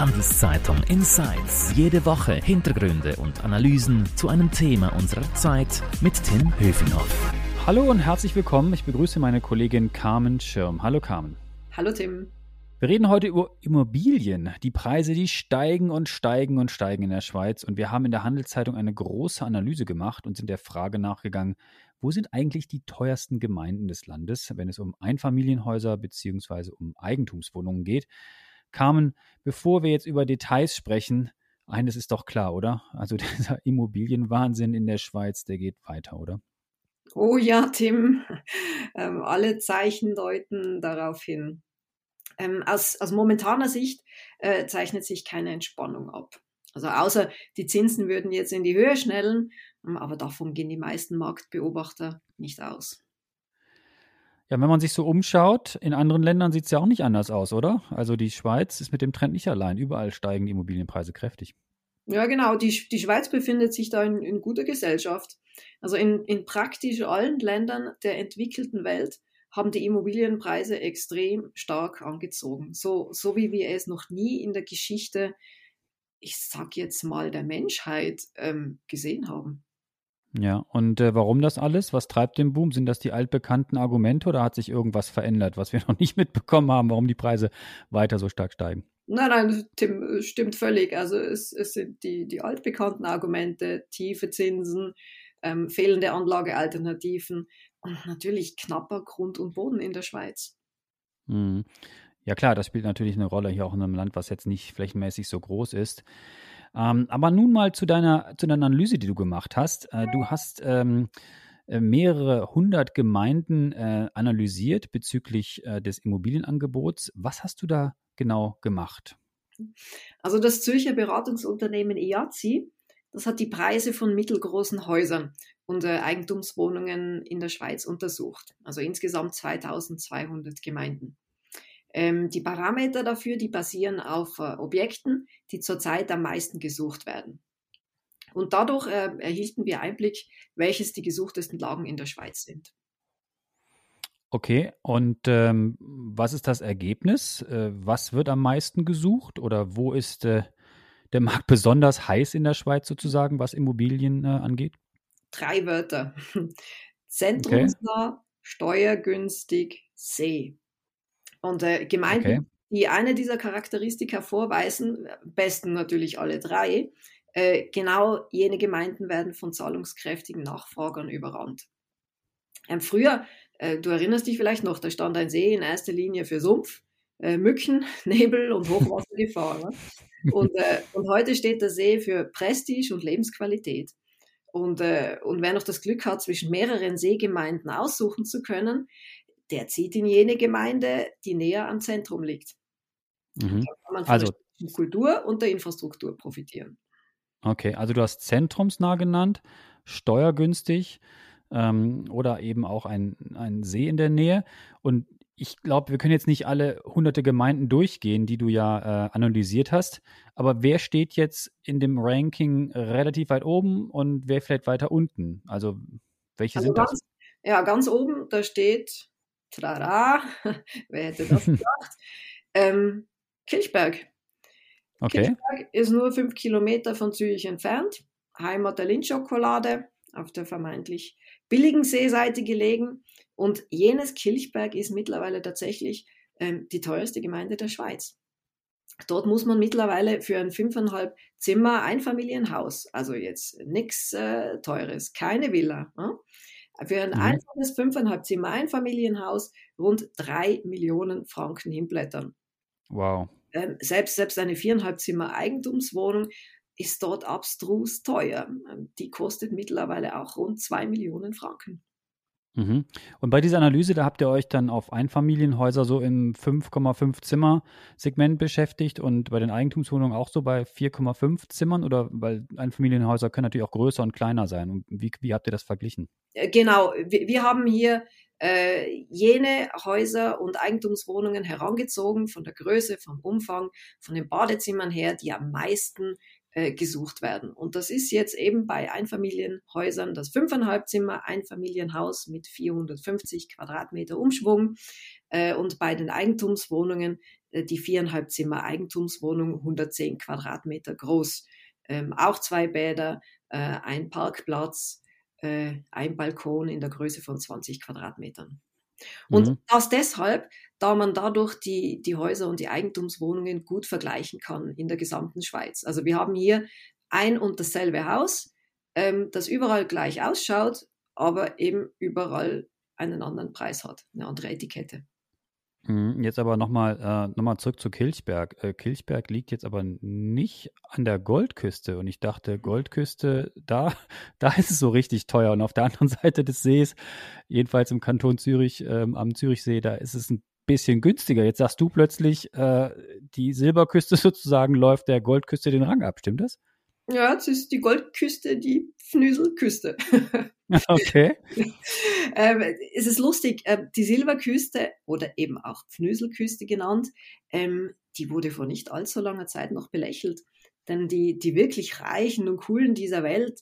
Handelszeitung Insights. Jede Woche Hintergründe und Analysen zu einem Thema unserer Zeit mit Tim Höfinghoff. Hallo und herzlich willkommen. Ich begrüße meine Kollegin Carmen Schirm. Hallo Carmen. Hallo Tim. Wir reden heute über Immobilien. Die Preise, die steigen und steigen und steigen in der Schweiz. Und wir haben in der Handelszeitung eine große Analyse gemacht und sind der Frage nachgegangen, wo sind eigentlich die teuersten Gemeinden des Landes, wenn es um Einfamilienhäuser bzw. um Eigentumswohnungen geht. Carmen, bevor wir jetzt über Details sprechen, eines ist doch klar, oder? Also dieser Immobilienwahnsinn in der Schweiz, der geht weiter, oder? Oh ja, Tim, ähm, alle Zeichen deuten darauf hin. Ähm, aus, aus momentaner Sicht äh, zeichnet sich keine Entspannung ab. Also außer die Zinsen würden jetzt in die Höhe schnellen, ähm, aber davon gehen die meisten Marktbeobachter nicht aus. Ja, wenn man sich so umschaut, in anderen Ländern sieht es ja auch nicht anders aus, oder? Also die Schweiz ist mit dem Trend nicht allein. Überall steigen die Immobilienpreise kräftig. Ja, genau. Die, die Schweiz befindet sich da in, in guter Gesellschaft. Also in, in praktisch allen Ländern der entwickelten Welt haben die Immobilienpreise extrem stark angezogen. So, so wie wir es noch nie in der Geschichte, ich sag jetzt mal, der Menschheit ähm, gesehen haben. Ja, und äh, warum das alles? Was treibt den Boom? Sind das die altbekannten Argumente oder hat sich irgendwas verändert, was wir noch nicht mitbekommen haben, warum die Preise weiter so stark steigen? Nein, nein, Tim, stimmt völlig. Also es, es sind die, die altbekannten Argumente, tiefe Zinsen, ähm, fehlende Anlagealternativen und natürlich knapper Grund und Boden in der Schweiz. Hm. Ja klar, das spielt natürlich eine Rolle hier auch in einem Land, was jetzt nicht flächenmäßig so groß ist. Ähm, aber nun mal zu deiner, zu deiner Analyse, die du gemacht hast. Äh, du hast ähm, äh, mehrere hundert Gemeinden äh, analysiert bezüglich äh, des Immobilienangebots. Was hast du da genau gemacht? Also das Zürcher Beratungsunternehmen IAZI, das hat die Preise von mittelgroßen Häusern und äh, Eigentumswohnungen in der Schweiz untersucht. Also insgesamt 2200 Gemeinden. Ähm, die Parameter dafür, die basieren auf äh, Objekten, die zurzeit am meisten gesucht werden. Und dadurch äh, erhielten wir Einblick, welches die gesuchtesten Lagen in der Schweiz sind. Okay, und ähm, was ist das Ergebnis? Äh, was wird am meisten gesucht oder wo ist äh, der Markt besonders heiß in der Schweiz sozusagen, was Immobilien äh, angeht? Drei Wörter. Zentrumsnah, okay. steuergünstig, See. Und äh, Gemeinden, okay. die eine dieser Charakteristika vorweisen, besten natürlich alle drei, äh, genau jene Gemeinden werden von zahlungskräftigen Nachfragern überrannt. Ähm, früher, äh, du erinnerst dich vielleicht noch, da stand ein See in erster Linie für Sumpf, äh, Mücken, Nebel und Hochwassergefahr. ne? und, äh, und heute steht der See für Prestige und Lebensqualität. Und, äh, und wer noch das Glück hat, zwischen mehreren Seegemeinden aussuchen zu können, der zieht in jene Gemeinde, die näher am Zentrum liegt. Mhm. Da kann man von also, der Kultur und der Infrastruktur profitieren. Okay, also du hast zentrumsnah genannt, steuergünstig ähm, oder eben auch ein, ein See in der Nähe. Und ich glaube, wir können jetzt nicht alle hunderte Gemeinden durchgehen, die du ja äh, analysiert hast. Aber wer steht jetzt in dem Ranking relativ weit oben und wer vielleicht weiter unten? Also welche also sind ganz, das? Ja, ganz oben, da steht Trara, wer hätte das gedacht? ähm, Kilchberg. Okay. Kilchberg ist nur fünf Kilometer von Zürich entfernt. Heimat der Lindschokolade auf der vermeintlich billigen Seeseite gelegen. Und jenes Kilchberg ist mittlerweile tatsächlich ähm, die teuerste Gemeinde der Schweiz. Dort muss man mittlerweile für ein fünfeinhalb Zimmer Einfamilienhaus, also jetzt nichts äh, Teures, keine Villa, äh, für ein mhm. einfaches fünfeinhalb Zimmer Einfamilienhaus rund drei Millionen Franken hinblättern. Wow. Ähm, selbst, selbst eine viereinhalb Zimmer Eigentumswohnung ist dort abstrus teuer. Ähm, die kostet mittlerweile auch rund zwei Millionen Franken. Mhm. Und bei dieser Analyse, da habt ihr euch dann auf Einfamilienhäuser so im 5,5 Zimmer Segment beschäftigt und bei den Eigentumswohnungen auch so bei 4,5 Zimmern oder weil Einfamilienhäuser können natürlich auch größer und kleiner sein. Und wie, wie habt ihr das verglichen? Äh, genau, wir, wir haben hier äh, jene Häuser und Eigentumswohnungen herangezogen von der Größe, vom Umfang, von den Badezimmern her, die am meisten äh, gesucht werden. Und das ist jetzt eben bei Einfamilienhäusern das fünfeinhalb Zimmer Einfamilienhaus mit 450 Quadratmeter Umschwung. Äh, und bei den Eigentumswohnungen äh, die viereinhalb Zimmer Eigentumswohnung, 110 Quadratmeter groß. Ähm, auch zwei Bäder, äh, ein Parkplatz, äh, ein Balkon in der Größe von 20 Quadratmetern. Und mhm. das deshalb, da man dadurch die, die Häuser und die Eigentumswohnungen gut vergleichen kann in der gesamten Schweiz. Also wir haben hier ein und dasselbe Haus, ähm, das überall gleich ausschaut, aber eben überall einen anderen Preis hat, eine andere Etikette. Mhm, jetzt aber nochmal äh, noch zurück zu Kilchberg. Äh, Kilchberg liegt jetzt aber nicht an der Goldküste und ich dachte, mhm. Goldküste, da, da ist es so richtig teuer und auf der anderen Seite des Sees, jedenfalls im Kanton Zürich, ähm, am Zürichsee, da ist es ein bisschen günstiger. Jetzt sagst du plötzlich, äh, die Silberküste sozusagen läuft der Goldküste den Rang ab, stimmt das? Ja, jetzt ist die Goldküste die Pfnüselküste. Okay. Ähm, es ist lustig, äh, die Silberküste oder eben auch Pfnüselküste genannt, ähm, die wurde vor nicht allzu langer Zeit noch belächelt. Denn die, die wirklich Reichen und Coolen dieser Welt,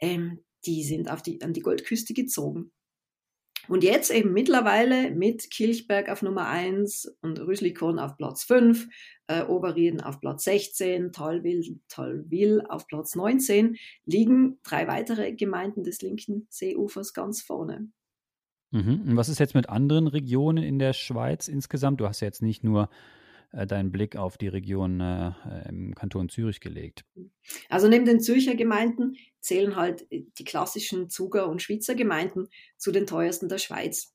ähm, die sind auf die, an die Goldküste gezogen. Und jetzt eben mittlerweile mit Kilchberg auf Nummer 1 und Rüslikon auf Platz 5, äh, Oberrieden auf Platz 16, Talwil, Talwil auf Platz 19, liegen drei weitere Gemeinden des linken Seeufers ganz vorne. Mhm. Und was ist jetzt mit anderen Regionen in der Schweiz insgesamt? Du hast ja jetzt nicht nur äh, deinen Blick auf die Region äh, im Kanton Zürich gelegt? Also neben den Zürcher Gemeinden zählen halt die klassischen Zuger und Schweizer Gemeinden zu den teuersten der Schweiz.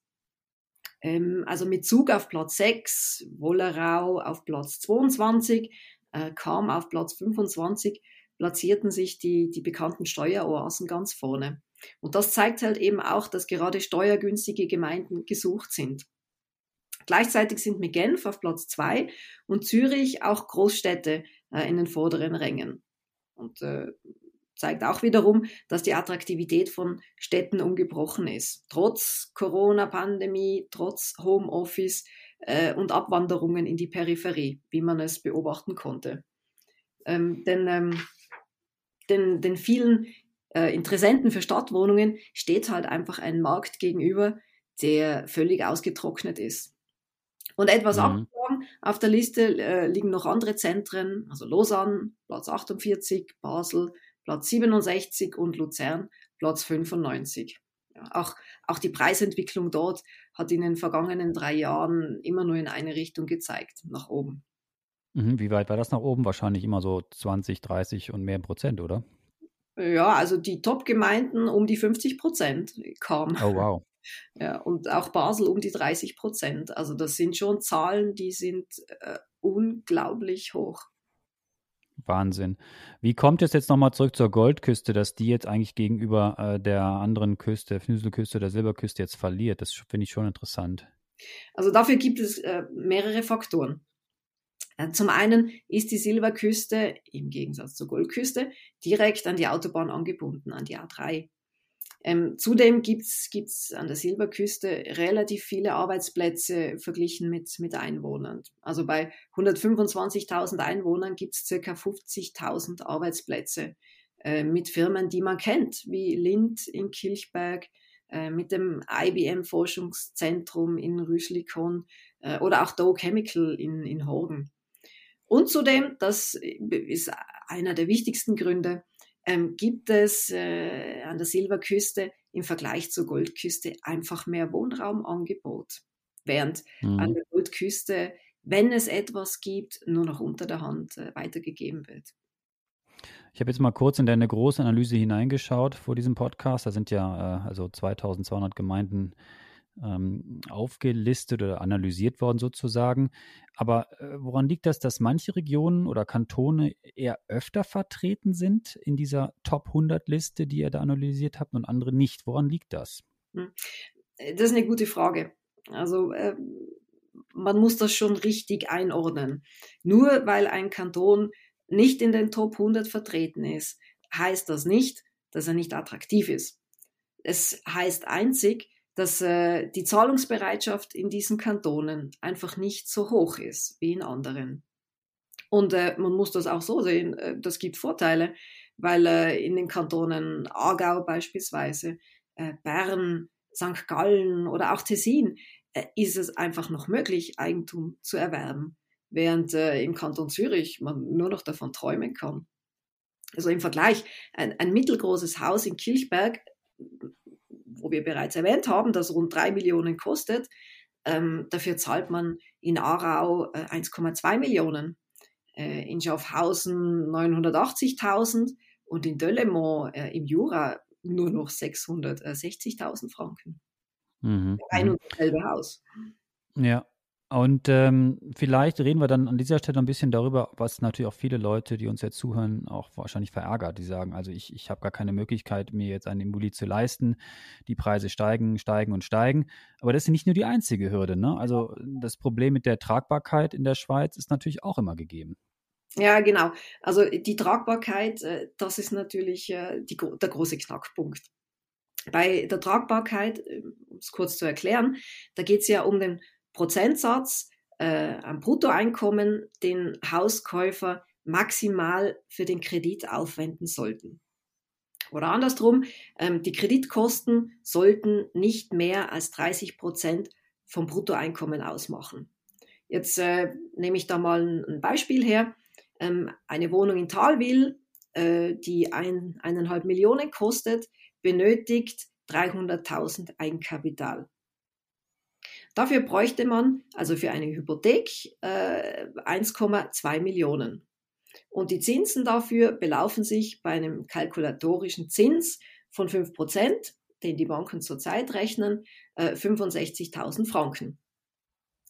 Ähm, also mit Zug auf Platz 6, Wollerau auf Platz 22, äh, Kam auf Platz 25, platzierten sich die, die bekannten Steueroasen ganz vorne. Und das zeigt halt eben auch, dass gerade steuergünstige Gemeinden gesucht sind. Gleichzeitig sind mit Genf auf Platz zwei und Zürich auch Großstädte äh, in den vorderen Rängen. Und äh, zeigt auch wiederum, dass die Attraktivität von Städten ungebrochen ist. Trotz Corona-Pandemie, trotz Homeoffice äh, und Abwanderungen in die Peripherie, wie man es beobachten konnte. Ähm, denn ähm, den, den vielen äh, Interessenten für Stadtwohnungen steht halt einfach ein Markt gegenüber, der völlig ausgetrocknet ist. Und etwas mhm. abgeschlagen auf der Liste äh, liegen noch andere Zentren, also Lausanne, Platz 48, Basel, Platz 67 und Luzern, Platz 95. Ja, auch, auch die Preisentwicklung dort hat in den vergangenen drei Jahren immer nur in eine Richtung gezeigt, nach oben. Mhm, wie weit war das nach oben? Wahrscheinlich immer so 20, 30 und mehr Prozent, oder? Ja, also die Top-Gemeinden um die 50 Prozent kamen. Oh, wow. Ja, und auch Basel um die 30 Prozent. Also das sind schon Zahlen, die sind äh, unglaublich hoch. Wahnsinn. Wie kommt es jetzt nochmal zurück zur Goldküste, dass die jetzt eigentlich gegenüber äh, der anderen Küste, der Fnüselküste der Silberküste jetzt verliert? Das finde ich schon interessant. Also dafür gibt es äh, mehrere Faktoren. Äh, zum einen ist die Silberküste im Gegensatz zur Goldküste direkt an die Autobahn angebunden, an die A3. Ähm, zudem gibt's gibt's an der Silberküste relativ viele Arbeitsplätze verglichen mit, mit Einwohnern. Also bei 125.000 Einwohnern gibt's circa 50.000 Arbeitsplätze äh, mit Firmen, die man kennt, wie Lind in Kilchberg, äh, mit dem IBM-Forschungszentrum in Rüschlikon äh, oder auch Dow Chemical in, in Horgen. Und zudem, das ist einer der wichtigsten Gründe, ähm, gibt es äh, an der Silberküste im Vergleich zur Goldküste einfach mehr Wohnraumangebot. Während mhm. an der Goldküste, wenn es etwas gibt, nur noch unter der Hand äh, weitergegeben wird. Ich habe jetzt mal kurz in deine große Analyse hineingeschaut vor diesem Podcast. Da sind ja äh, also 2200 Gemeinden ähm, aufgelistet oder analysiert worden sozusagen. Aber äh, woran liegt das, dass manche Regionen oder Kantone eher öfter vertreten sind in dieser Top 100 Liste, die ihr da analysiert habt und andere nicht? Woran liegt das? Hm. Äh, das ist eine gute Frage. Also äh, man muss das schon richtig einordnen. Nur weil ein Kanton nicht in den Top 100 vertreten ist, heißt das nicht, dass er nicht attraktiv ist. Es heißt einzig, dass äh, die Zahlungsbereitschaft in diesen Kantonen einfach nicht so hoch ist wie in anderen. Und äh, man muss das auch so sehen, äh, das gibt Vorteile, weil äh, in den Kantonen Aargau beispielsweise, äh, Bern, St. Gallen oder auch Tessin äh, ist es einfach noch möglich, Eigentum zu erwerben. während äh, im Kanton Zürich man nur noch davon träumen kann. Also im Vergleich, ein, ein mittelgroßes Haus in Kilchberg, wir bereits erwähnt haben, das rund drei Millionen kostet, ähm, dafür zahlt man in Aarau äh, 1,2 Millionen, äh, in Schaffhausen 980.000 und in Döllemont äh, im Jura nur noch 660.000 Franken. Mhm. Ein und dasselbe Haus. Ja, und ähm, vielleicht reden wir dann an dieser Stelle ein bisschen darüber, was natürlich auch viele Leute, die uns jetzt zuhören, auch wahrscheinlich verärgert. Die sagen, also ich, ich habe gar keine Möglichkeit, mir jetzt ein Immobilie zu leisten. Die Preise steigen, steigen und steigen. Aber das ist nicht nur die einzige Hürde. Ne? Also das Problem mit der Tragbarkeit in der Schweiz ist natürlich auch immer gegeben. Ja, genau. Also die Tragbarkeit, äh, das ist natürlich äh, die, der große Knackpunkt. Bei der Tragbarkeit, äh, um es kurz zu erklären, da geht es ja um den Prozentsatz äh, am Bruttoeinkommen, den Hauskäufer maximal für den Kredit aufwenden sollten. Oder andersrum, ähm, die Kreditkosten sollten nicht mehr als 30 Prozent vom Bruttoeinkommen ausmachen. Jetzt äh, nehme ich da mal ein, Beispiel her. Ähm, eine Wohnung in Talwil, äh, die ein, eineinhalb Millionen kostet, benötigt 300.000 Eigenkapital. Dafür bräuchte man also für eine Hypothek äh, 1,2 Millionen. Und die Zinsen dafür belaufen sich bei einem kalkulatorischen Zins von 5 Prozent, den die Banken zurzeit rechnen, äh, 65.000 Franken.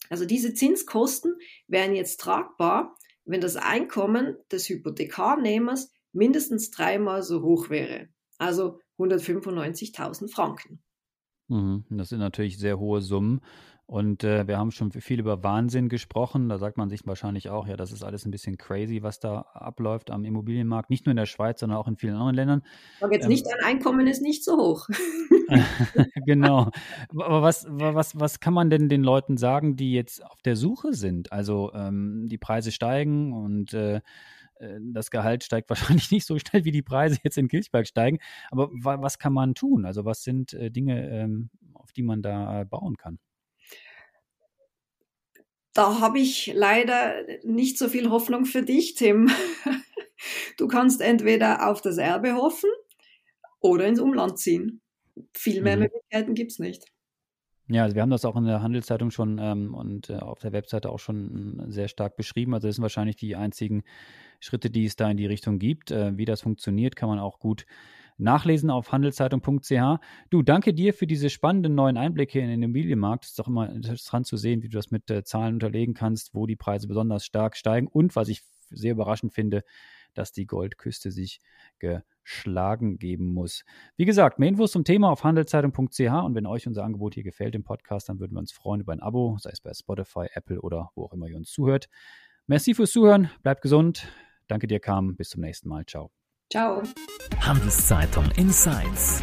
Also diese Zinskosten wären jetzt tragbar, wenn das Einkommen des Hypothekarnehmers mindestens dreimal so hoch wäre, also 195.000 Franken. Mhm, das sind natürlich sehr hohe Summen. Und äh, wir haben schon viel über Wahnsinn gesprochen. Da sagt man sich wahrscheinlich auch, ja, das ist alles ein bisschen crazy, was da abläuft am Immobilienmarkt. Nicht nur in der Schweiz, sondern auch in vielen anderen Ländern. Aber jetzt ähm, nicht, dein Einkommen ist nicht so hoch. genau. Aber was, was, was kann man denn den Leuten sagen, die jetzt auf der Suche sind? Also ähm, die Preise steigen und äh, äh das Gehalt steigt wahrscheinlich nicht so schnell, wie die Preise jetzt in Kirchberg steigen. Aber was kann man tun? Also was sind äh, Dinge, ähm, auf die man da äh, bauen kann? Da habe ich leider nicht so viel Hoffnung für dich, Tim. Du kannst entweder auf das Erbe hoffen oder ins Umland ziehen. Viel mehr mhm. Möglichkeiten gibt es nicht. Ja, also wir haben das auch in der Handelszeitung schon ähm, und äh, auf der Webseite auch schon äh, sehr stark beschrieben. Also das sind wahrscheinlich die einzigen Schritte, die es da in die Richtung gibt. Äh, wie das funktioniert, kann man auch gut nachlesen auf handelszeitung.ch. Du, danke dir für diese spannenden neuen Einblicke in den Immobilienmarkt. Es ist doch immer interessant zu sehen, wie du das mit äh, Zahlen unterlegen kannst, wo die Preise besonders stark steigen und was ich sehr überraschend finde, dass die Goldküste sich geschlagen geben muss. Wie gesagt, mehr Infos zum Thema auf handelszeitung.ch und wenn euch unser Angebot hier gefällt im Podcast, dann würden wir uns freuen über ein Abo, sei es bei Spotify, Apple oder wo auch immer ihr uns zuhört. Merci fürs Zuhören, bleibt gesund. Danke dir, Carmen. Bis zum nächsten Mal. Ciao. Ciao. Handelszeitung Insights.